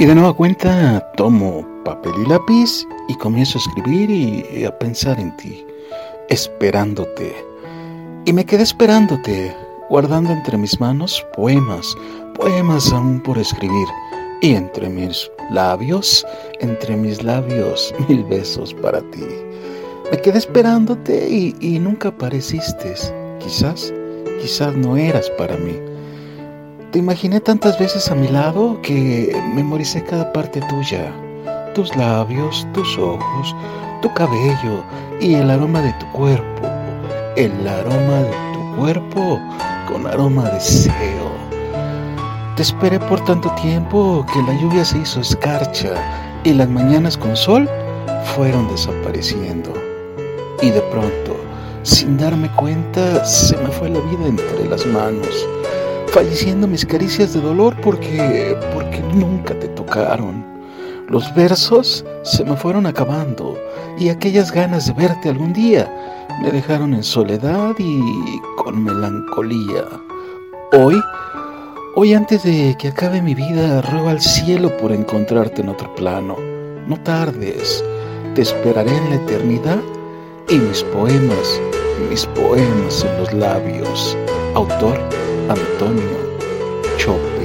Y de nueva cuenta tomo papel y lápiz y comienzo a escribir y a pensar en ti, esperándote. Y me quedé esperándote, guardando entre mis manos poemas, poemas aún por escribir. Y entre mis labios, entre mis labios, mil besos para ti. Me quedé esperándote y, y nunca apareciste. Quizás, quizás no eras para mí. Te imaginé tantas veces a mi lado que memoricé cada parte tuya, tus labios, tus ojos, tu cabello y el aroma de tu cuerpo, el aroma de tu cuerpo con aroma de deseo. Te esperé por tanto tiempo que la lluvia se hizo escarcha y las mañanas con sol fueron desapareciendo. Y de pronto, sin darme cuenta, se me fue la vida entre las manos falleciendo mis caricias de dolor porque, porque nunca te tocaron. Los versos se me fueron acabando y aquellas ganas de verte algún día me dejaron en soledad y con melancolía. Hoy, hoy antes de que acabe mi vida, ruego al cielo por encontrarte en otro plano. No tardes, te esperaré en la eternidad y mis poemas, mis poemas en los labios. Autor Antonio Chop.